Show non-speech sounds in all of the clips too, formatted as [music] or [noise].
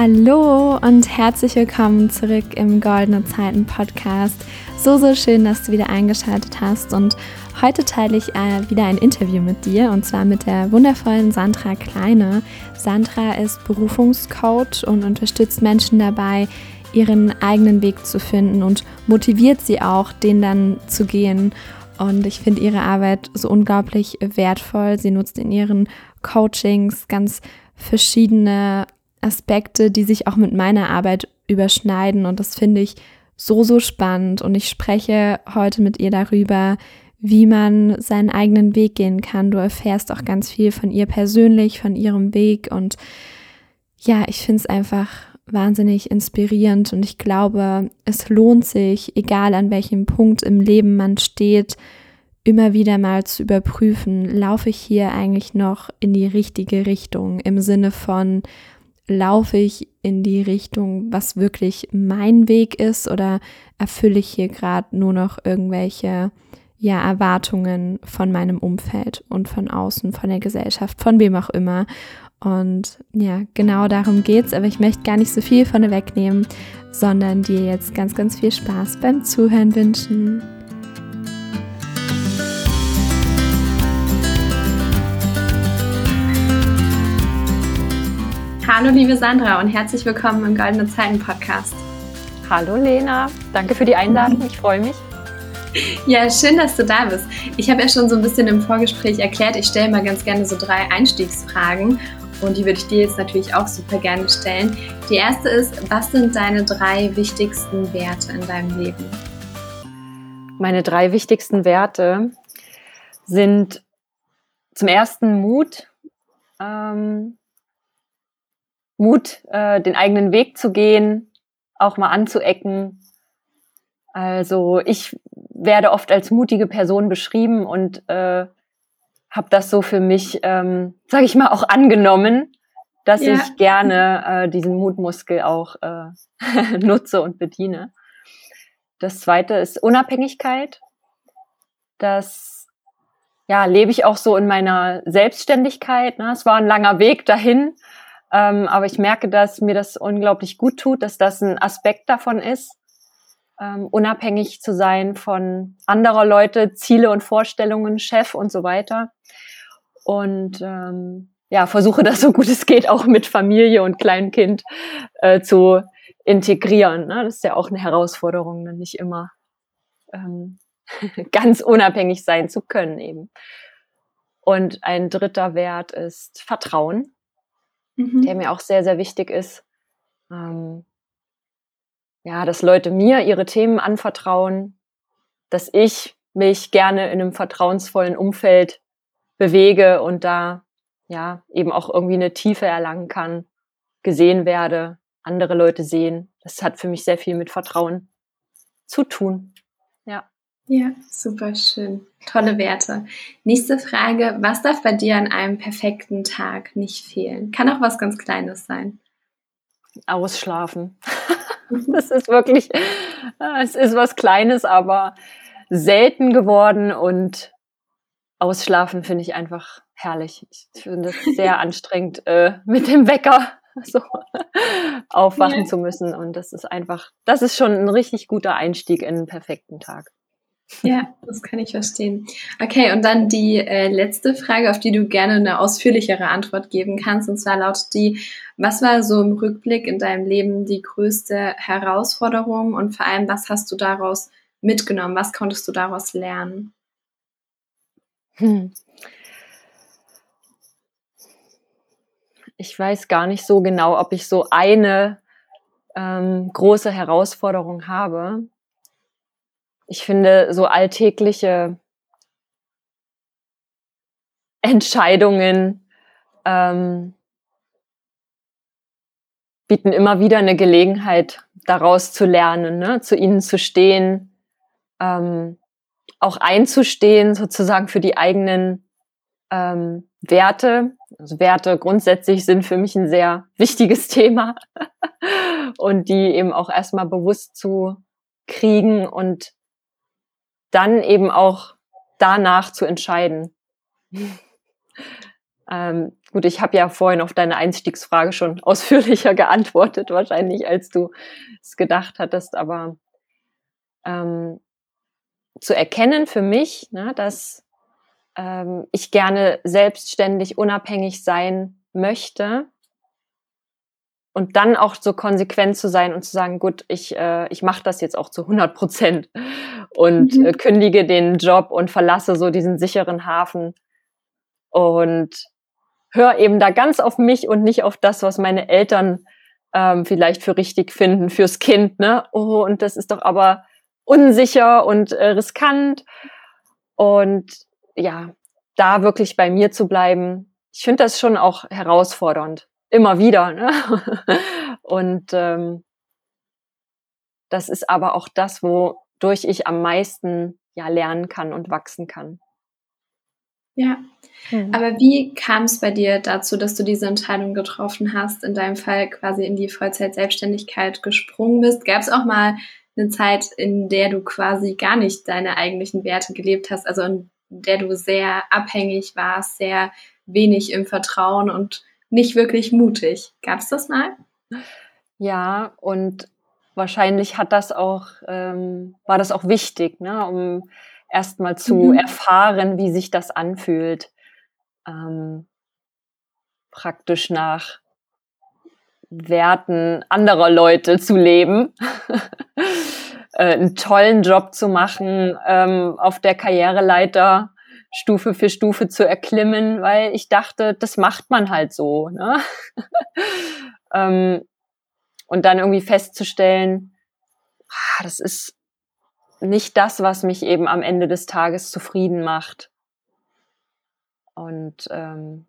Hallo und herzlich willkommen zurück im Goldene Zeiten Podcast. So, so schön, dass du wieder eingeschaltet hast und heute teile ich äh, wieder ein Interview mit dir und zwar mit der wundervollen Sandra Kleine. Sandra ist Berufungscoach und unterstützt Menschen dabei, ihren eigenen Weg zu finden und motiviert sie auch, den dann zu gehen. Und ich finde ihre Arbeit so unglaublich wertvoll. Sie nutzt in ihren Coachings ganz verschiedene Aspekte, die sich auch mit meiner Arbeit überschneiden. Und das finde ich so, so spannend. Und ich spreche heute mit ihr darüber, wie man seinen eigenen Weg gehen kann. Du erfährst auch ganz viel von ihr persönlich, von ihrem Weg. Und ja, ich finde es einfach wahnsinnig inspirierend. Und ich glaube, es lohnt sich, egal an welchem Punkt im Leben man steht, immer wieder mal zu überprüfen, laufe ich hier eigentlich noch in die richtige Richtung im Sinne von, laufe ich in die Richtung, was wirklich mein Weg ist oder erfülle ich hier gerade nur noch irgendwelche ja, Erwartungen von meinem Umfeld und von außen, von der Gesellschaft, von wem auch immer. Und ja, genau darum geht's, aber ich möchte gar nicht so viel von wegnehmen, sondern dir jetzt ganz, ganz viel Spaß beim Zuhören wünschen. Hallo liebe Sandra und herzlich willkommen im Goldene Zeiten Podcast. Hallo Lena, danke für die Einladung, ich freue mich. Ja, schön, dass du da bist. Ich habe ja schon so ein bisschen im Vorgespräch erklärt, ich stelle mal ganz gerne so drei Einstiegsfragen und die würde ich dir jetzt natürlich auch super gerne stellen. Die erste ist, was sind deine drei wichtigsten Werte in deinem Leben? Meine drei wichtigsten Werte sind zum ersten Mut, ähm, Mut, äh, den eigenen Weg zu gehen, auch mal anzuecken. Also ich werde oft als mutige Person beschrieben und äh, habe das so für mich, ähm, sage ich mal, auch angenommen, dass ja. ich gerne äh, diesen Mutmuskel auch äh, [laughs] nutze und bediene. Das zweite ist Unabhängigkeit. Das ja, lebe ich auch so in meiner Selbstständigkeit. Ne? Es war ein langer Weg dahin, ähm, aber ich merke, dass mir das unglaublich gut tut, dass das ein Aspekt davon ist, ähm, unabhängig zu sein von anderer Leute, Ziele und Vorstellungen, Chef und so weiter. Und ähm, ja, versuche das so gut es geht auch mit Familie und Kleinkind äh, zu integrieren. Ne? Das ist ja auch eine Herausforderung, ne? nicht immer ähm, [laughs] ganz unabhängig sein zu können eben. Und ein dritter Wert ist Vertrauen mhm. der mir auch sehr, sehr wichtig ist. Ähm, ja, dass Leute mir ihre Themen anvertrauen, dass ich mich gerne in einem vertrauensvollen Umfeld bewege und da ja eben auch irgendwie eine Tiefe erlangen kann, gesehen werde, andere Leute sehen. Das hat für mich sehr viel mit Vertrauen zu tun. Ja. Super schön. Tolle Werte. Nächste Frage. Was darf bei dir an einem perfekten Tag nicht fehlen? Kann auch was ganz Kleines sein. Ausschlafen. [laughs] das ist wirklich, es ist was Kleines, aber selten geworden und Ausschlafen finde ich einfach herrlich. Ich finde es sehr [laughs] anstrengend, äh, mit dem Wecker [laughs] so aufwachen ja. zu müssen. Und das ist einfach, das ist schon ein richtig guter Einstieg in einen perfekten Tag. Ja, das kann ich verstehen. Okay, und dann die äh, letzte Frage, auf die du gerne eine ausführlichere Antwort geben kannst. Und zwar lautet die, was war so im Rückblick in deinem Leben die größte Herausforderung und vor allem, was hast du daraus mitgenommen? Was konntest du daraus lernen? Hm. Ich weiß gar nicht so genau, ob ich so eine ähm, große Herausforderung habe ich finde, so alltägliche Entscheidungen ähm, bieten immer wieder eine Gelegenheit, daraus zu lernen, ne? zu ihnen zu stehen, ähm, auch einzustehen, sozusagen für die eigenen ähm, Werte. Also Werte grundsätzlich sind für mich ein sehr wichtiges [laughs] Thema und die eben auch erstmal bewusst zu kriegen und dann eben auch danach zu entscheiden. [laughs] Ähm, gut, ich habe ja vorhin auf deine Einstiegsfrage schon [laughs] ausführlicher geantwortet, wahrscheinlich, als du es gedacht hattest, aber ähm, zu erkennen für mich, ne, dass ähm, ich gerne selbstständig, unabhängig sein möchte und dann auch so konsequent zu sein und zu sagen, gut, ich, äh, ich mache das jetzt auch zu 100 Prozent und mhm. äh, kündige den Job und verlasse so diesen sicheren Hafen und höre eben da ganz auf mich und nicht auf das, was meine Eltern ähm, vielleicht für richtig finden fürs Kind. Ne? Oh, und das ist doch aber unsicher und äh, riskant. Und ja, da wirklich bei mir zu bleiben, ich finde das schon auch herausfordernd. Immer wieder. Ne? [laughs] und ähm, das ist aber auch das, wodurch ich am meisten ja lernen kann und wachsen kann. Ja, mhm. aber wie kam es bei dir dazu, dass du diese Entscheidung getroffen hast, in deinem Fall quasi in die Vollzeit-Selbstständigkeit gesprungen bist? Gab es auch mal eine Zeit, in der du quasi gar nicht deine eigentlichen Werte gelebt hast, also in der du sehr abhängig warst, sehr wenig im Vertrauen und nicht wirklich mutig. Gab es das mal? Ja, und wahrscheinlich hat das auch, ähm, war das auch wichtig, ne, um erstmal zu mhm. erfahren, wie sich das anfühlt, ähm, praktisch nach Werten anderer Leute zu leben, [laughs] äh, einen tollen Job zu machen, ähm, auf der Karriereleiter Stufe für Stufe zu erklimmen, weil ich dachte, das macht man halt so. Ne? [laughs] ähm, und dann irgendwie festzustellen, ah, das ist nicht das, was mich eben am Ende des Tages zufrieden macht. Und ähm,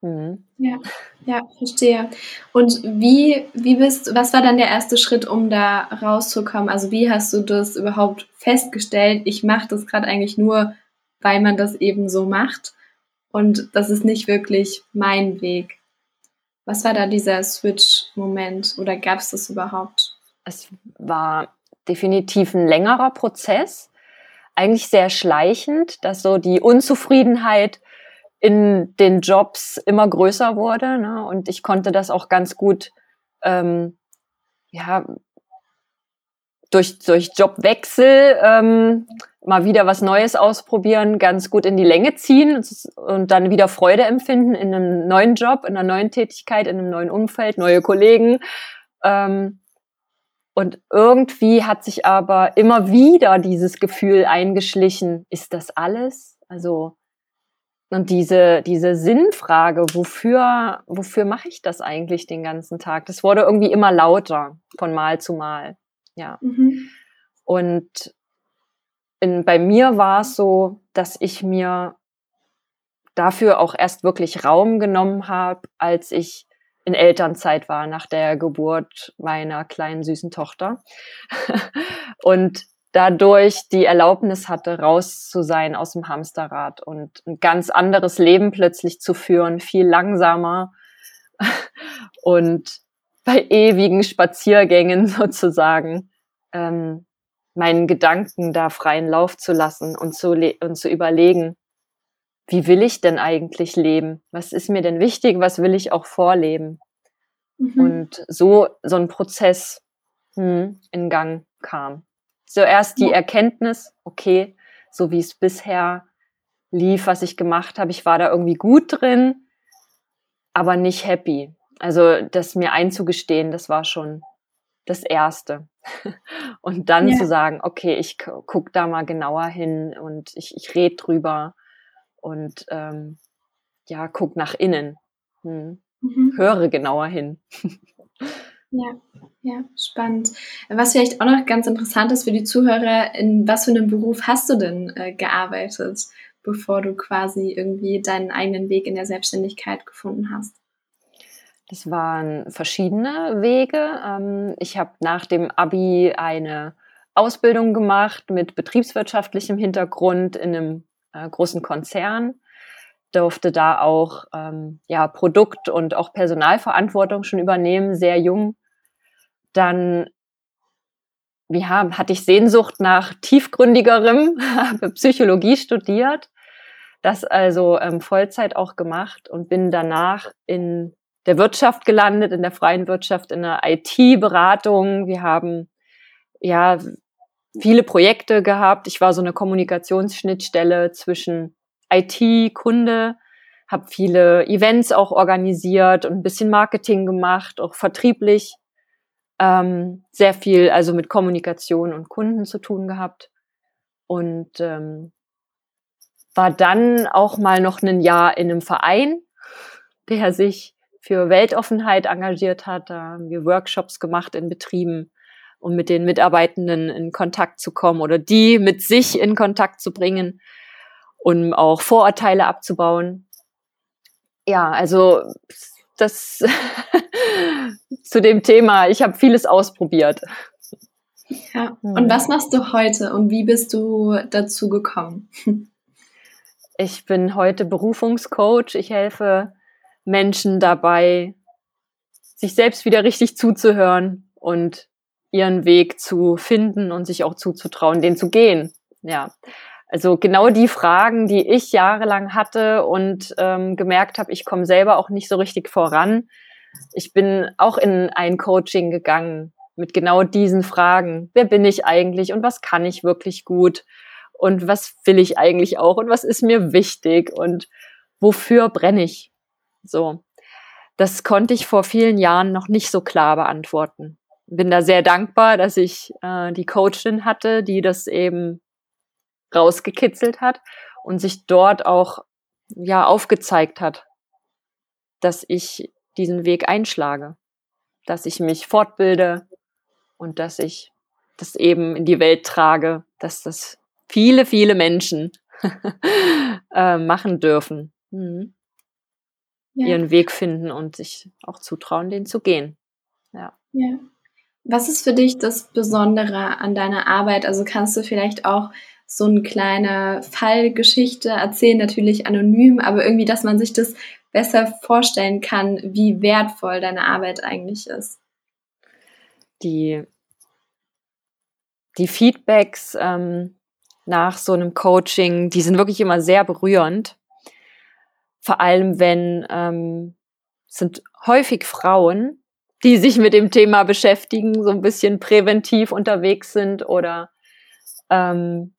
mhm. ja, ja, verstehe. Und wie, wie bist, was war dann der erste Schritt, um da rauszukommen? Also wie hast du das überhaupt festgestellt? Ich mache das gerade eigentlich nur, weil man das eben so macht. Und das ist nicht wirklich mein Weg. Was war da dieser Switch-Moment oder gab es das überhaupt? es war definitiv ein längerer Prozess, eigentlich sehr schleichend, dass so die Unzufriedenheit in den Jobs immer größer wurde. Ne? Und ich konnte das auch ganz gut, ähm, ja, durch, durch Jobwechsel ähm, mal wieder was Neues ausprobieren, ganz gut in die Länge ziehen und dann wieder Freude empfinden in einem neuen Job, in einer neuen Tätigkeit, in einem neuen Umfeld, neue Kollegen. Ähm, und irgendwie hat sich aber immer wieder dieses Gefühl eingeschlichen, ist das alles? Also, und diese, diese Sinnfrage, wofür, wofür mache ich das eigentlich den ganzen Tag? Das wurde irgendwie immer lauter von Mal zu Mal. Ja. Mhm. Und in, bei mir war es so, dass ich mir dafür auch erst wirklich Raum genommen habe, als ich in Elternzeit war nach der Geburt meiner kleinen süßen Tochter. [laughs] Und dadurch die Erlaubnis hatte, raus zu sein aus dem Hamsterrad und ein ganz anderes Leben plötzlich zu führen, viel langsamer [laughs] und bei ewigen Spaziergängen [laughs] sozusagen. Ähm, meinen Gedanken da freien Lauf zu lassen und zu, und zu überlegen, wie will ich denn eigentlich leben? Was ist mir denn wichtig? Was will ich auch vorleben? Mhm. Und so, so ein Prozess hm, in Gang kam. Zuerst die. Erkenntnis, okay, so wie es bisher lief, was ich gemacht habe, ich war da irgendwie gut drin, aber nicht happy. Also das mir einzugestehen, das war schon das Erste. [laughs] Und dann ja. zu sagen, okay, ich guck da mal genauer hin und ich, ich rede drüber und ähm, ja, guck nach innen. Hm. Mhm. Höre genauer hin. Ja, ja, spannend. Was vielleicht auch noch ganz interessant ist für die Zuhörer, in was für einem Beruf hast du denn äh, gearbeitet, bevor du quasi irgendwie deinen eigenen Weg in der Selbstständigkeit gefunden hast? Das waren verschiedene Wege. Ähm, ich habe nach dem ABI eine Ausbildung gemacht mit betriebswirtschaftlichem Hintergrund in einem äh, großen Konzern, durfte da auch ähm, ja, Produkt- und auch Personalverantwortung schon übernehmen, sehr jung. Dann ja, hatte ich Sehnsucht nach tiefgründigerem, [laughs] habe Psychologie studiert, das also ähm, Vollzeit auch gemacht und bin danach in der Wirtschaft gelandet, in der freien Wirtschaft, in der IT-Beratung. Wir haben ja viele Projekte gehabt. Ich war so eine Kommunikationsschnittstelle zwischen IT, Kunde, habe viele Events auch organisiert und ein bisschen Marketing gemacht, auch vertrieblich. Ähm, sehr viel also mit Kommunikation und Kunden zu tun gehabt. Und ähm, war dann auch mal noch ein Jahr in einem Verein, der sich für Weltoffenheit engagiert hat. Da haben wir Workshops gemacht in Betrieben, um mit den Mitarbeitenden in Kontakt zu kommen oder die mit sich in Kontakt zu bringen, um auch Vorurteile abzubauen. Ja, also das [laughs] zu dem Thema, ich habe vieles ausprobiert. Ja, und was machst du heute und wie bist du dazu gekommen? [laughs] Ich bin heute Berufungscoach. Ich helfe Menschen dabei, sich selbst wieder richtig zuzuhören und ihren Weg zu finden und sich auch zuzutrauen, den zu gehen. Ja. Also genau die Fragen, die ich jahrelang hatte und ähm, gemerkt habe, ich komme selber auch nicht so richtig voran. Ich bin auch in ein Coaching gegangen mit genau diesen Fragen. Wer bin ich eigentlich und was kann ich wirklich gut? und was will ich eigentlich auch und was ist mir wichtig und wofür brenne ich? So. Das konnte ich vor vielen Jahren noch nicht so klar beantworten. Bin da sehr dankbar, dass ich äh, die Coachin hatte, die das eben rausgekitzelt hat und sich dort auch ja aufgezeigt hat, dass ich diesen Weg einschlage, dass ich mich fortbilde und dass ich das eben in die Welt trage, dass das viele, viele Menschen [laughs] äh, machen dürfen. Mhm. Ja. Ihren Weg finden und sich auch zutrauen, den zu gehen. Ja. ja. Was ist für dich das Besondere an deiner Arbeit? Also kannst du vielleicht auch so eine kleine Fallgeschichte erzählen, natürlich anonym, aber irgendwie, dass man sich das besser vorstellen kann, wie wertvoll deine Arbeit eigentlich ist. Die, die Feedbacks, ähm, nach so einem Coaching, die sind wirklich immer sehr berührend. Vor allem, wenn ähm, sind häufig Frauen, die sich mit dem Thema beschäftigen, so ein bisschen präventiv unterwegs sind oder ähm,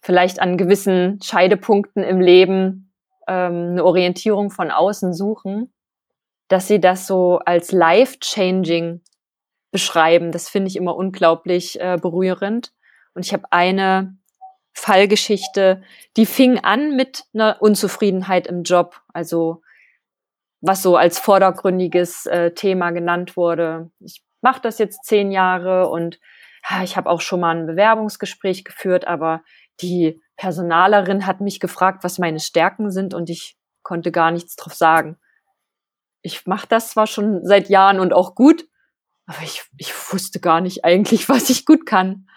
vielleicht an gewissen Scheidepunkten im Leben ähm, eine Orientierung von außen suchen, dass sie das so als life-changing beschreiben. Das finde ich immer unglaublich äh, berührend. Und ich habe eine Fallgeschichte, die fing an mit einer Unzufriedenheit im Job, also was so als vordergründiges äh, Thema genannt wurde. Ich mache das jetzt zehn Jahre und ja, ich habe auch schon mal ein Bewerbungsgespräch geführt, aber die Personalerin hat mich gefragt, was meine Stärken sind und ich konnte gar nichts drauf sagen. Ich mache das zwar schon seit Jahren und auch gut, aber ich, ich wusste gar nicht eigentlich, [laughs] was ich gut kann.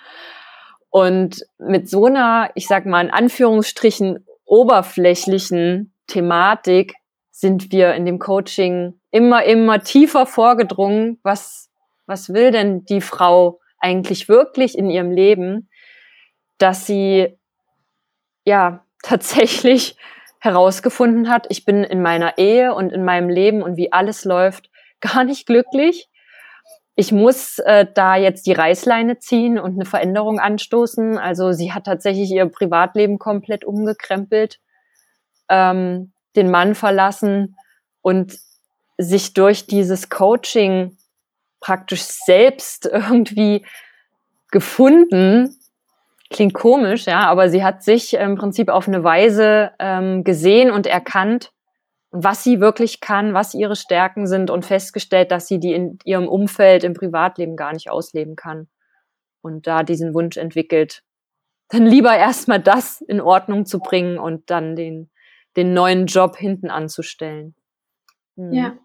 Und mit so einer, ich sag mal in Anführungsstrichen, oberflächlichen Thematik sind wir in dem Coaching immer, immer tiefer vorgedrungen. Was, was will denn die Frau eigentlich wirklich in ihrem Leben, dass sie, ja, [laughs] tatsächlich herausgefunden hat, ich bin in meiner Ehe und in meinem Leben und wie alles läuft gar nicht glücklich ich muss äh, da jetzt die Reißleine ziehen und eine Veränderung anstoßen. Also sie hat tatsächlich ihr Privatleben komplett umgekrempelt, ähm, den Mann verlassen und sich durch dieses Coaching praktisch selbst [laughs] irgendwie gefunden. Klingt komisch, ja, aber sie hat sich im Prinzip auf eine Weise ähm, gesehen und erkannt, was sie wirklich kann, was ihre Stärken sind und festgestellt, dass sie die in ihrem Umfeld im Privatleben gar nicht ausleben kann. Und da diesen Wunsch entwickelt, dann lieber erstmal das in Ordnung zu bringen und dann den, den neuen Job hinten anzustellen. Mhm. Ja.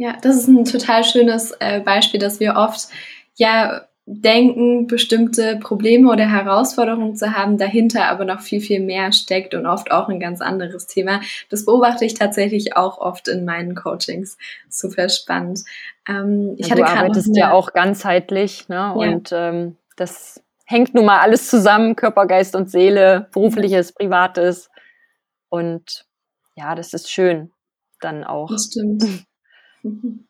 Ja, das ist ein total schönes äh, Beispiel, dass wir oft ja denken, bestimmte Probleme oder Herausforderungen zu haben, dahinter aber noch viel, viel mehr steckt und oft auch ein ganz anderes Thema. Das beobachte ich tatsächlich auch oft in meinen Coachings. Super spannend. Ähm, ich ja, hatte du arbeitest ja auch ganzheitlich ne? Ja. und ähm, das hängt nun mal alles zusammen, Körper, Geist und Seele, berufliches, privates. Und ja, das ist schön dann auch. Das stimmt. [laughs]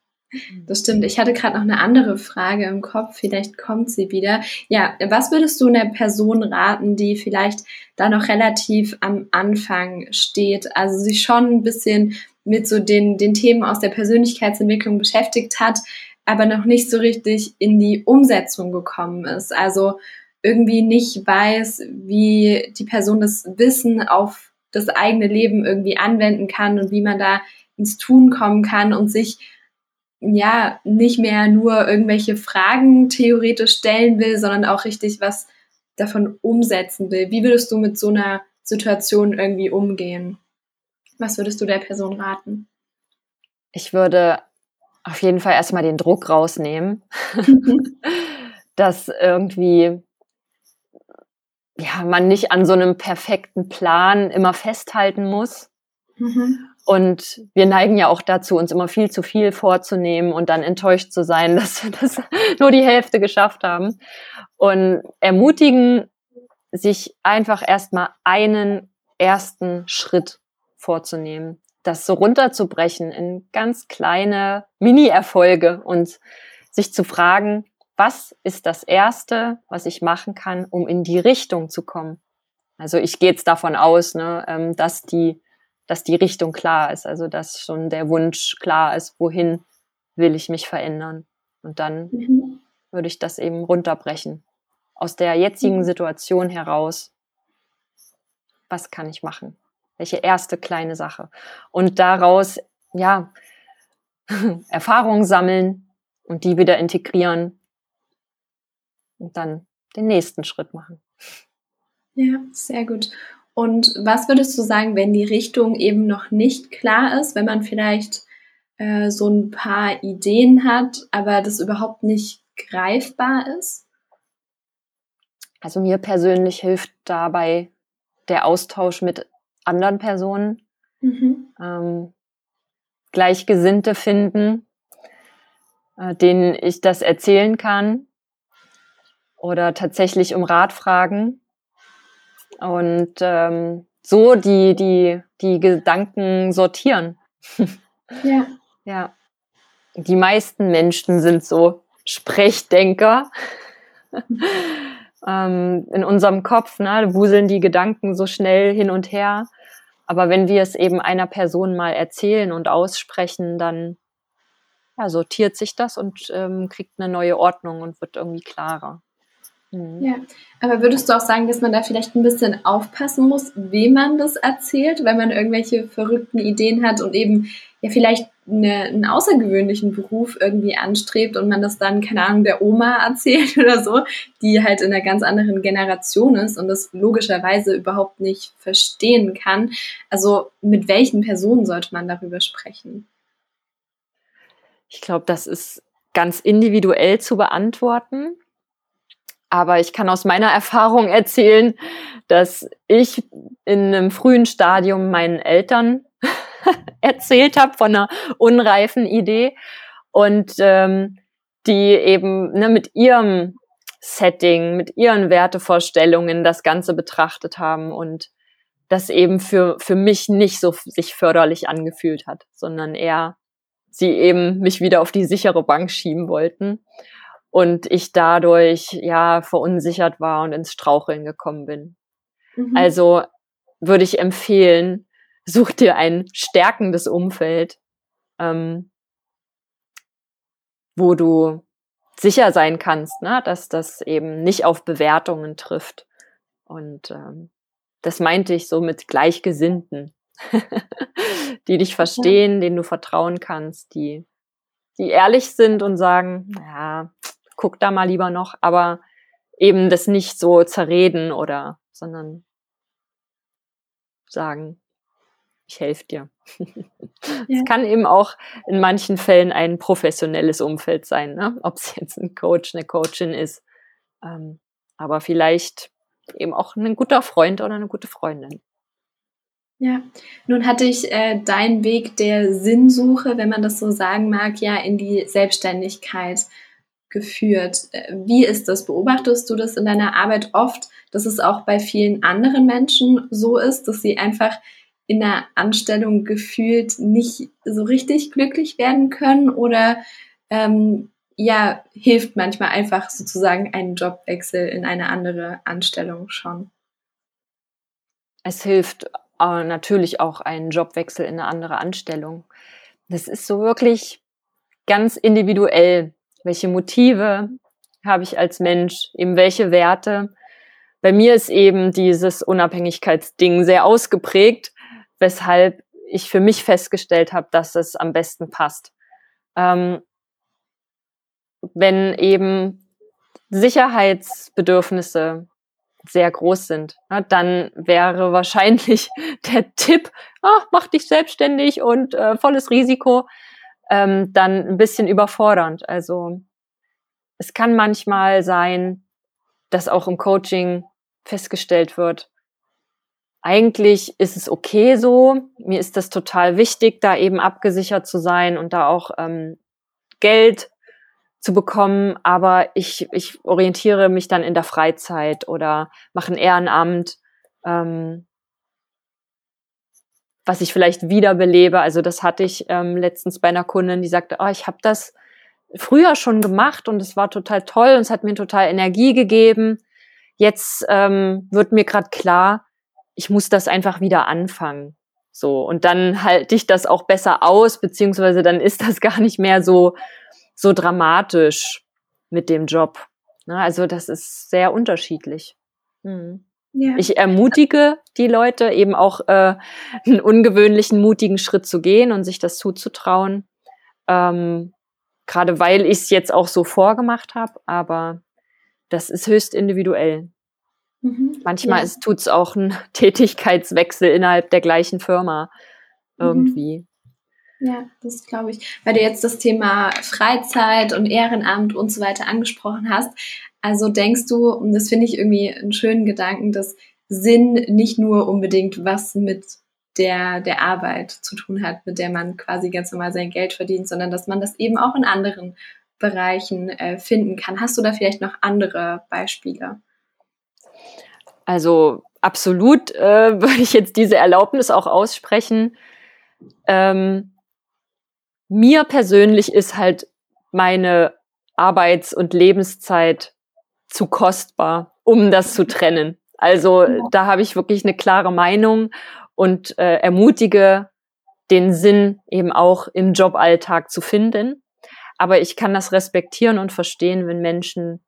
Das stimmt. Ich hatte gerade noch eine andere Frage im Kopf. Vielleicht kommt sie wieder. Ja, was würdest du einer Person raten, die vielleicht da noch relativ am Anfang steht, also sich schon ein bisschen mit so den, den Themen aus der Persönlichkeitsentwicklung beschäftigt hat, aber noch nicht so richtig in die Umsetzung gekommen ist. Also irgendwie nicht weiß, wie die Person das Wissen auf das eigene Leben irgendwie anwenden kann und wie man da ins Tun kommen kann und sich ja nicht mehr nur irgendwelche Fragen theoretisch stellen will, sondern auch richtig was davon umsetzen will. Wie würdest du mit so einer Situation irgendwie umgehen? Was würdest du der Person raten? Ich würde auf jeden Fall erstmal den Druck rausnehmen, [laughs] dass irgendwie ja, man nicht an so einem perfekten Plan immer festhalten muss. Mhm. Und wir neigen ja auch dazu, uns immer viel zu viel vorzunehmen und dann enttäuscht zu sein, [laughs] dass wir das nur die Hälfte geschafft haben. Und ermutigen, sich einfach erstmal einen ersten Schritt vorzunehmen das so runterzubrechen in ganz kleine Mini-Erfolge und sich zu fragen, was ist das Erste, was ich machen kann, um in die Richtung zu kommen? Also ich gehe jetzt davon aus, ne, ähm, dass die, dass die Richtung klar ist, also dass schon der Wunsch klar ist, wohin will ich mich verändern. Und dann mhm. würde ich das eben runterbrechen. Aus der jetzigen mhm. Situation heraus, was kann ich machen? Welche erste kleine Sache? Und daraus, ja, [laughs] Erfahrungen sammeln und die wieder integrieren und dann den nächsten Schritt machen. Ja, sehr gut. Und was würdest du sagen, wenn die Richtung eben noch nicht klar ist, wenn man vielleicht äh, so ein paar Ideen hat, aber das überhaupt nicht greifbar ist? Also mir persönlich hilft dabei der Austausch mit anderen Personen, mhm. ähm, Gleichgesinnte finden, äh, denen ich das erzählen kann oder tatsächlich um Rat fragen und ähm, so die, die, die Gedanken sortieren. [laughs] Ja. ja. Die meisten Menschen sind so Sprechdenker. [laughs] ähm, in unserem Kopf, ne, wuseln die Gedanken so schnell hin und her. Aber wenn wir es eben einer Person mal erzählen und aussprechen, dann ja, sortiert sich das und ähm, kriegt eine neue Ordnung und wird irgendwie klarer. Mhm. Ja, aber würdest du auch sagen, dass man da vielleicht ein bisschen aufpassen muss, wem man das erzählt, wenn man irgendwelche verrückten Ideen hat und eben ja vielleicht eine, einen außergewöhnlichen Beruf irgendwie anstrebt und man das dann, keine Ahnung, der Oma [laughs] erzählt oder so, die halt in einer ganz anderen Generation ist und das logischerweise überhaupt nicht verstehen kann. Also mit welchen Personen sollte man darüber sprechen? Ich glaube, das ist ganz individuell zu beantworten. Aber ich kann aus meiner Erfahrung erzählen, dass ich in einem frühen Stadium meinen Eltern [laughs] erzählt habe von einer unreifen Idee und ähm, die eben ne, mit ihrem Setting, mit ihren Wertevorstellungen das Ganze betrachtet haben und das eben für, für mich nicht so sich förderlich angefühlt hat, sondern eher sie eben mich wieder auf die sichere Bank schieben wollten und ich dadurch ja verunsichert war und ins Straucheln gekommen bin. Mhm. Also würde ich empfehlen, [laughs] such dir ein stärkendes Umfeld, ähm, wo du sicher sein kannst, ne, dass das eben nicht auf Bewertungen trifft. Und ähm, das meinte ich so mit Gleichgesinnten, [laughs] die dich verstehen, denen du vertrauen kannst, die, die ehrlich sind und sagen, ja, guck da mal lieber noch, aber eben das nicht so zerreden oder, sondern sagen, ich helfe dir. [laughs] Es kann eben auch in manchen Fällen ein professionelles Umfeld sein, ne? ob es jetzt ein Coach, eine Coachin ist, ähm, aber vielleicht eben auch ein guter Freund oder eine gute Freundin. Ja, nun hatte ich äh, deinen Weg der Sinnsuche, wenn man das so sagen mag, ja in die Selbstständigkeit geführt. Äh, wie ist das? Beobachtest du das in deiner Arbeit oft, dass es auch bei vielen anderen Menschen so ist, dass sie einfach in einer Anstellung gefühlt nicht so richtig glücklich werden können oder ähm, ja, hilft manchmal einfach sozusagen ein Jobwechsel in eine andere Anstellung schon? Es hilft äh, natürlich auch ein Jobwechsel in eine andere Anstellung. Das ist so wirklich ganz individuell. Welche Motive habe ich als Mensch? Eben welche Werte? Bei mir ist eben dieses Unabhängigkeitsding sehr ausgeprägt, weshalb ich für mich festgestellt habe, dass es am besten passt. Ähm, wenn eben Sicherheitsbedürfnisse sehr groß sind, na, dann wäre wahrscheinlich [laughs] der Tipp, ach, mach dich selbstständig und äh, volles Risiko, ähm, dann ein bisschen überfordernd. Also es kann manchmal sein, dass auch im Coaching festgestellt wird, eigentlich ist es okay so, mir ist das total wichtig, da eben abgesichert zu sein und da auch ähm, Geld zu bekommen, aber ich, ich orientiere mich dann in der Freizeit oder mache ein Ehrenamt, ähm, was ich vielleicht wiederbelebe. Also das hatte ich ähm, letztens bei einer Kundin, die sagte, oh, ich habe das früher schon gemacht und es war total toll und es hat mir total Energie gegeben. Jetzt ähm, wird mir gerade klar, ich muss das einfach wieder anfangen. So, und dann halte ich das auch besser aus, beziehungsweise dann ist das [laughs] gar nicht mehr so so dramatisch mit dem Job. Ne? Also das ist sehr unterschiedlich. Mhm. Ja. Ich ermutige die Leute eben auch äh, einen ungewöhnlichen, mutigen Schritt zu gehen und sich das zuzutrauen. Ähm, Gerade weil ich es jetzt auch so vorgemacht habe, aber das ist höchst individuell. Mhm. Manchmal ja. tut es auch ein [laughs] Tätigkeitswechsel innerhalb der gleichen Firma mhm. Ja, das glaube ich. Weil du jetzt das Thema Freizeit und Ehrenamt und so weiter angesprochen hast. Also denkst du, und das finde ich irgendwie einen schönen Gedanken, dass Sinn nicht nur unbedingt was mit der, der Arbeit zu tun hat, mit der man quasi ganz normal sein Geld verdient, sondern dass man das eben auch in anderen Bereichen äh, finden kann. Hast du da vielleicht noch andere Beispiele? Also absolut äh, [laughs] würde ich jetzt diese Erlaubnis auch aussprechen. Ähm, mir persönlich ist halt meine Arbeits- und Lebenszeit zu kostbar, um das zu trennen. Also da habe ich wirklich eine klare Meinung und äh, ermutige den Sinn eben auch im Joballtag zu finden. Aber ich kann das respektieren und verstehen, wenn Menschen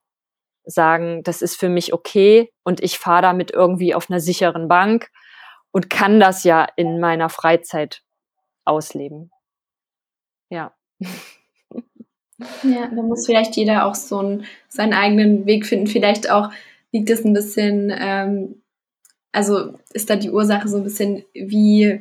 sagen, das ist für mich okay und ich fahre damit irgendwie auf einer sicheren Bank und kann das ja in meiner Freizeit ausleben. Ja. Ja, da muss vielleicht jeder auch so einen, seinen eigenen Weg finden. Vielleicht auch liegt es ein bisschen, ähm, also ist da die Ursache so ein bisschen, wie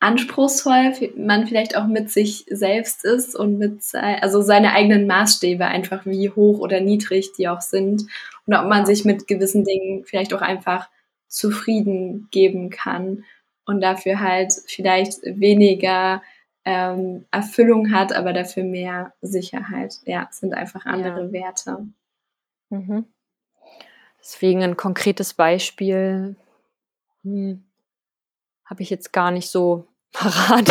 anspruchsvoll man vielleicht auch mit sich selbst ist und mit sein, also seine eigenen Maßstäbe einfach, wie hoch oder niedrig die auch sind. Und ob man sich mit gewissen Dingen vielleicht auch einfach zufrieden geben kann und dafür halt vielleicht weniger ähm, Erfüllung hat, aber dafür mehr Sicherheit. Ja, es sind einfach andere ja. Werte. Mhm. Deswegen ein konkretes Beispiel hm, habe ich jetzt gar nicht so [laughs] parat.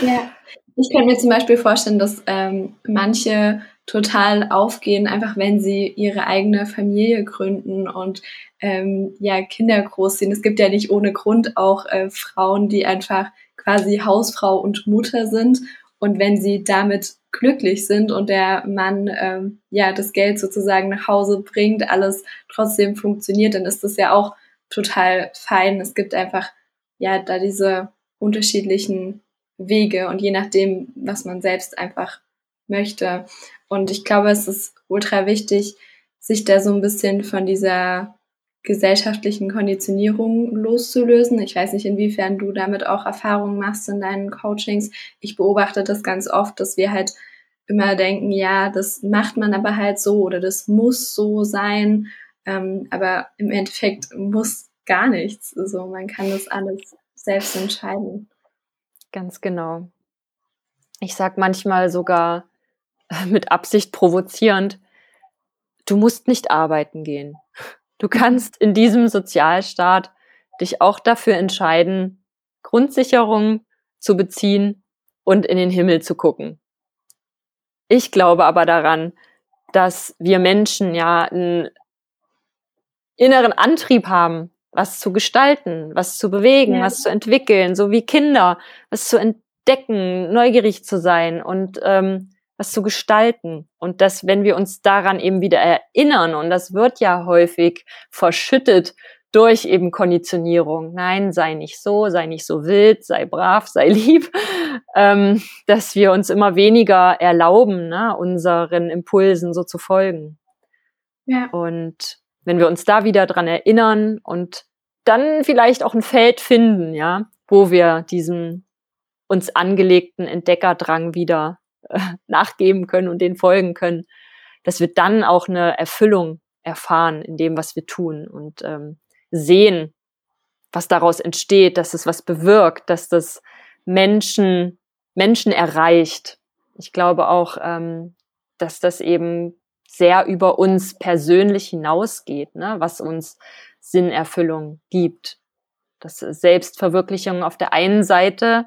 ja, ich könnte mir zum Beispiel vorstellen, dass ähm, manche total aufgehen, einfach wenn sie ihre eigene Familie gründen und ähm, ja Kinder großziehen. Es gibt ja nicht ohne Grund auch äh, Frauen, die einfach quasi Hausfrau und Mutter sind. Und wenn sie damit glücklich sind und der Mann ähm, ja das Geld sozusagen nach Hause bringt, alles trotzdem funktioniert, dann ist das ja auch total fein. Es gibt einfach ja da diese unterschiedlichen Wege und je nachdem, was man selbst einfach möchte. Und ich glaube, es ist ultra wichtig, sich da so ein bisschen von dieser gesellschaftlichen Konditionierung loszulösen. Ich weiß nicht, inwiefern du damit auch Erfahrungen machst in deinen Coachings. Ich beobachte das ganz oft, dass wir halt immer denken, ja, das macht man aber halt so oder das muss so sein. Ähm, aber im Endeffekt muss gar nichts. So, also man kann das alles selbst entscheiden. Ganz genau. Ich sag manchmal sogar [laughs] mit Absicht provozierend, du musst nicht arbeiten gehen. Du kannst in diesem Sozialstaat dich auch dafür entscheiden, Grundsicherung zu beziehen und in den Himmel zu gucken. Ich glaube aber daran, dass wir Menschen ja einen inneren Antrieb haben, was zu gestalten, was zu bewegen, ja. was zu entwickeln, so wie Kinder, was zu entdecken, neugierig zu sein und ähm, was zu gestalten. Und dass, wenn wir uns daran eben wieder erinnern, und das wird ja häufig verschüttet durch eben Konditionierung. Nein, sei nicht so, sei nicht so wild, sei brav, sei [laughs] lieb, ähm, dass wir uns immer weniger erlauben, ne, unseren Impulsen so zu folgen. Ja. Und wenn wir uns da wieder dran erinnern und dann vielleicht auch ein Feld finden, ja, wo wir diesem uns angelegten Entdeckerdrang wieder [laughs] nachgeben können und den folgen können, dass wir dann auch eine Erfüllung erfahren in dem, was wir tun und ähm, sehen, was daraus entsteht, dass es was bewirkt, dass das Menschen, Menschen erreicht. Ich glaube auch, ähm, dass das eben sehr über uns persönlich hinausgeht, ne? was uns Sinnerfüllung gibt. Das Selbstverwirklichung auf der einen Seite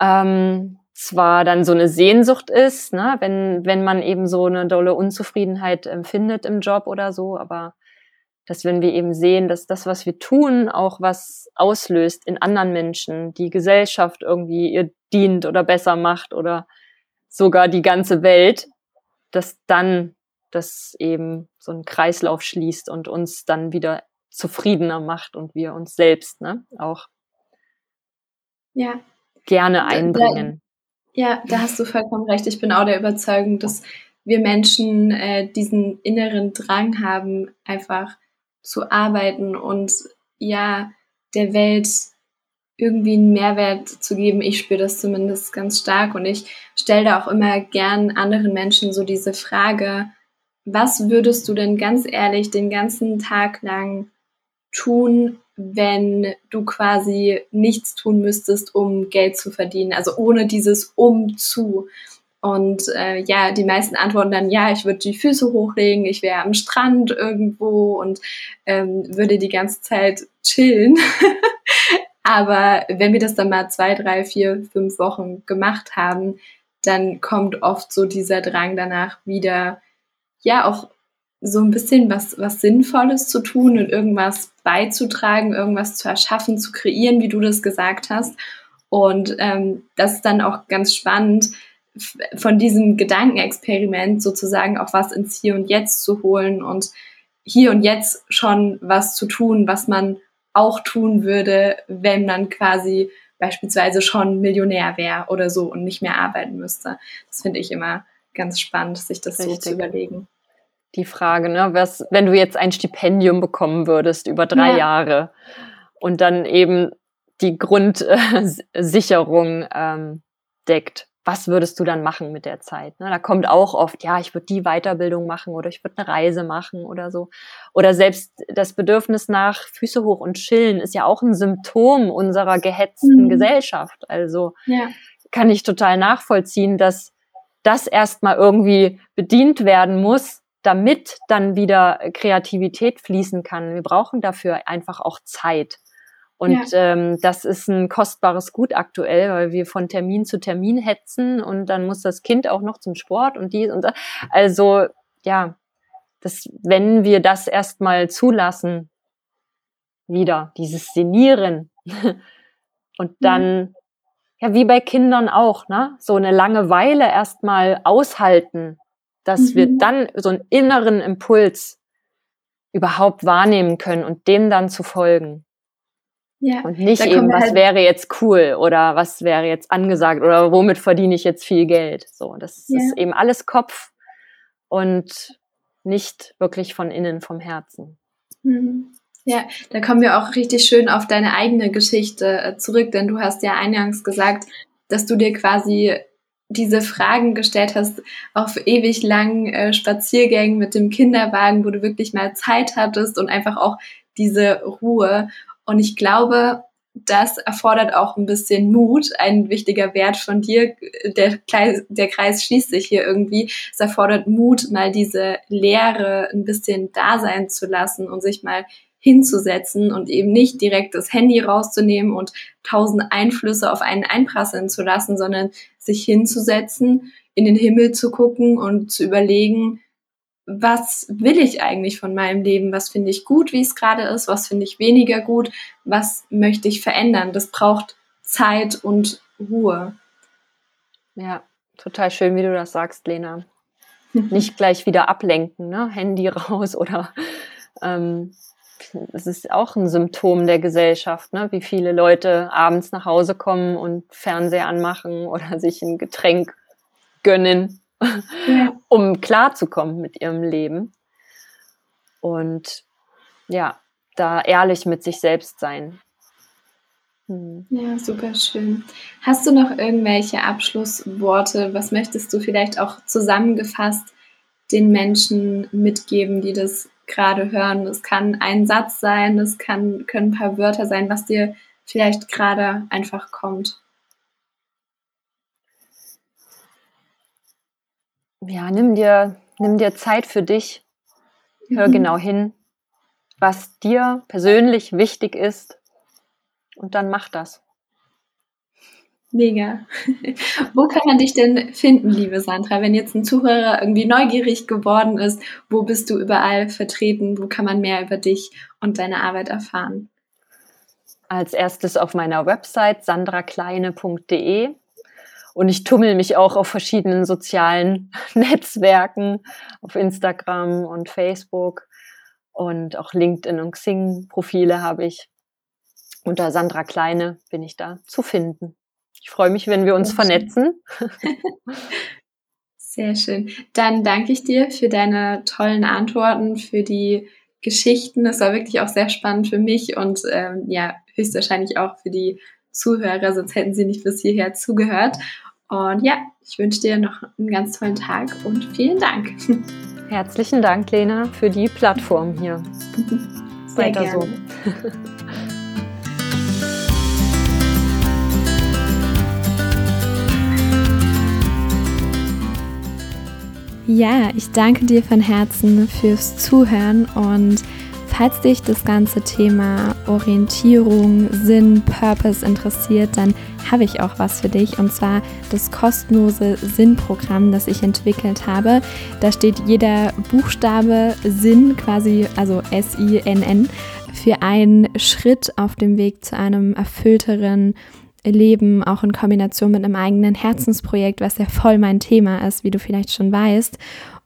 ähm, zwar dann so eine Sehnsucht ist, ne? wenn, wenn man eben so eine dolle Unzufriedenheit empfindet im Job oder so, aber dass wenn wir eben sehen, dass das, was wir tun, auch was auslöst in anderen Menschen, die Gesellschaft irgendwie ihr dient oder besser macht oder sogar die ganze Welt, dass dann das eben so einen Kreislauf schließt und uns dann wieder zufriedener macht und wir uns selbst ne, auch ja. gerne einbringen. Ja, da hast du vollkommen recht. Ich bin auch der Überzeugung, dass wir Menschen äh, diesen inneren Drang haben, einfach zu arbeiten und ja, der Welt irgendwie einen Mehrwert zu geben. Ich spüre das zumindest ganz stark und ich stelle da auch immer gern anderen Menschen so diese Frage, was würdest du denn ganz ehrlich den ganzen Tag lang tun, wenn du quasi nichts tun müsstest, um Geld zu verdienen? Also ohne dieses um zu. Und äh, ja, die meisten antworten dann, ja, ich würde die Füße hochlegen, ich wäre am Strand irgendwo und ähm, würde die ganze Zeit chillen. [laughs] Aber wenn wir das dann mal zwei, drei, vier, fünf Wochen gemacht haben, dann kommt oft so dieser Drang danach wieder, ja, auch so ein bisschen was, was Sinnvolles zu tun und irgendwas beizutragen, irgendwas zu erschaffen, zu kreieren, wie du das gesagt hast. Und ähm, das ist dann auch ganz spannend, von diesem Gedankenexperiment sozusagen auch was ins Hier und Jetzt zu holen und hier und jetzt schon was zu tun, was man auch tun würde, wenn man quasi beispielsweise schon Millionär wäre oder so und nicht mehr arbeiten müsste. Das finde ich immer ganz spannend, sich das Richtig. so zu überlegen. Die Frage, ne, was, wenn du jetzt ein Stipendium bekommen würdest über drei ja. Jahre und dann eben die Grundsicherung ähm, deckt, was würdest du dann machen mit der Zeit? Ne, da kommt auch oft, ja, ich würde die Weiterbildung machen oder ich würde eine Reise machen oder so. Oder selbst das Bedürfnis nach Füße hoch und chillen ist ja auch ein Symptom unserer gehetzten mhm. Gesellschaft. Also ja. kann ich total nachvollziehen, dass das erstmal irgendwie bedient werden muss, damit dann wieder Kreativität fließen kann. Wir brauchen dafür einfach auch Zeit. Und ja. ähm, das ist ein kostbares Gut aktuell, weil wir von Termin zu Termin hetzen und dann muss das Kind auch noch zum Sport und dies und das. Also ja, das, wenn wir das erstmal zulassen, wieder, dieses Senieren [laughs] und dann, ja. ja, wie bei Kindern auch, ne, so eine Langeweile erstmal aushalten, dass mhm. wir dann so einen inneren Impuls überhaupt wahrnehmen können und dem dann zu folgen. Ja, und nicht eben, was halt wäre jetzt cool oder was wäre jetzt angesagt oder womit verdiene ich jetzt viel Geld. So, das ja. ist eben alles Kopf und nicht wirklich von innen, vom Herzen. Mhm. Ja, da kommen wir auch richtig schön auf deine eigene Geschichte äh, zurück, denn du hast ja eingangs gesagt, dass du dir quasi diese Fragen gestellt hast auf ewig langen äh, Spaziergängen mit dem Kinderwagen, wo du wirklich mal Zeit hattest und einfach auch diese Ruhe. Und ich glaube, das erfordert auch ein bisschen Mut, ein wichtiger Wert von dir. Der, Kreis, der Kreis schließt sich hier irgendwie. Es erfordert Mut, mal diese Leere ein bisschen da sein zu lassen und sich mal hinzusetzen und eben nicht direkt das Handy rauszunehmen und tausend Einflüsse auf einen einprasseln zu lassen, sondern sich hinzusetzen, in den Himmel zu gucken und zu überlegen, was will ich eigentlich von meinem Leben? Was finde ich gut, wie es gerade ist? Was finde ich weniger gut? Was möchte ich verändern? Das braucht Zeit und Ruhe. Ja, total schön, wie du das sagst, Lena. Nicht gleich wieder ablenken, ne? Handy raus oder ähm, es ist auch ein Symptom der Gesellschaft, ne? wie viele Leute abends nach Hause kommen und Fernseher anmachen [laughs] oder sich ein Getränk gönnen ja. [laughs] um klarzukommen mit ihrem Leben. Und ja, da ehrlich mit sich selbst sein. Hm. Ja, super schön. Hast du noch irgendwelche Abschlussworte? Was möchtest du vielleicht auch zusammengefasst den Menschen mitgeben, die das gerade hören? Das kann ein Satz sein, das kann, können ein paar Wörter sein, was dir vielleicht gerade einfach kommt. ja, nimm dir, nimm dir Zeit für dich. Hör mhm. genau hin, was dir persönlich wichtig ist. Und dann mach das. Mega. [laughs] wo kann man dich denn finden, liebe Sandra? Wenn jetzt ein Zuhörer irgendwie neugierig geworden ist, wo bist du überall vertreten? Wo kann man mehr über dich und deine Arbeit erfahren? Als erstes auf meiner Website sandrakleine.de. Und ich tummel mich auch auf verschiedenen sozialen [laughs] Netzwerken, auf Instagram und Facebook und auch LinkedIn und Xing-Profile habe ich. Unter Sandra Kleine bin ich da zu finden. Ich freue mich, wenn wir uns Sehr vernetzen. [laughs] Sehr schön. Dann danke ich dir für deine tollen Antworten, für die Geschichten. Es war wirklich auch sehr spannend für mich und ähm, ja, höchstwahrscheinlich auch für die Zuhörer, sonst hätten sie nicht bis hierher zugehört. Und ja, ich wünsche dir noch einen ganz tollen Tag und vielen Dank. [laughs] Herzlichen Dank, Lena, für die Plattform hier. [laughs] Sehr Weiter gerne. so. Ja, ich danke dir von Herzen fürs Zuhören und Falls dich das ganze Thema Orientierung, Sinn, Purpose interessiert, dann habe ich auch was für dich und zwar das kostenlose Sinnprogramm, das ich entwickelt habe. Da steht jeder Buchstabe Sinn, quasi, also S-I-N-N, für einen Schritt auf dem Weg zu einem erfüllteren Leben, auch in Kombination mit einem eigenen Herzensprojekt, was ja voll mein Thema ist, wie du vielleicht schon weißt.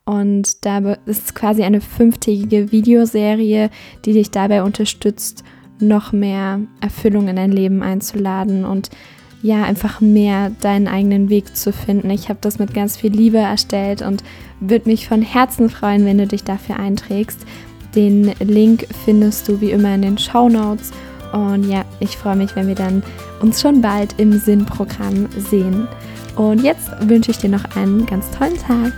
Und da ist quasi eine fünftägige Videoserie, die dich dabei unterstützt, noch mehr Erfüllung in dein Leben einzuladen und ja, einfach mehr deinen eigenen Weg zu finden. Ich habe das mit ganz viel Liebe erstellt und würde mich von Herzen freuen, wenn du dich dafür einträgst. Den Link findest du wie immer in den Show Notes. Und ja, ich freue mich, wenn wir dann uns schon bald im Sinnprogramm sehen. Und jetzt wünsche ich dir noch einen ganz tollen Tag.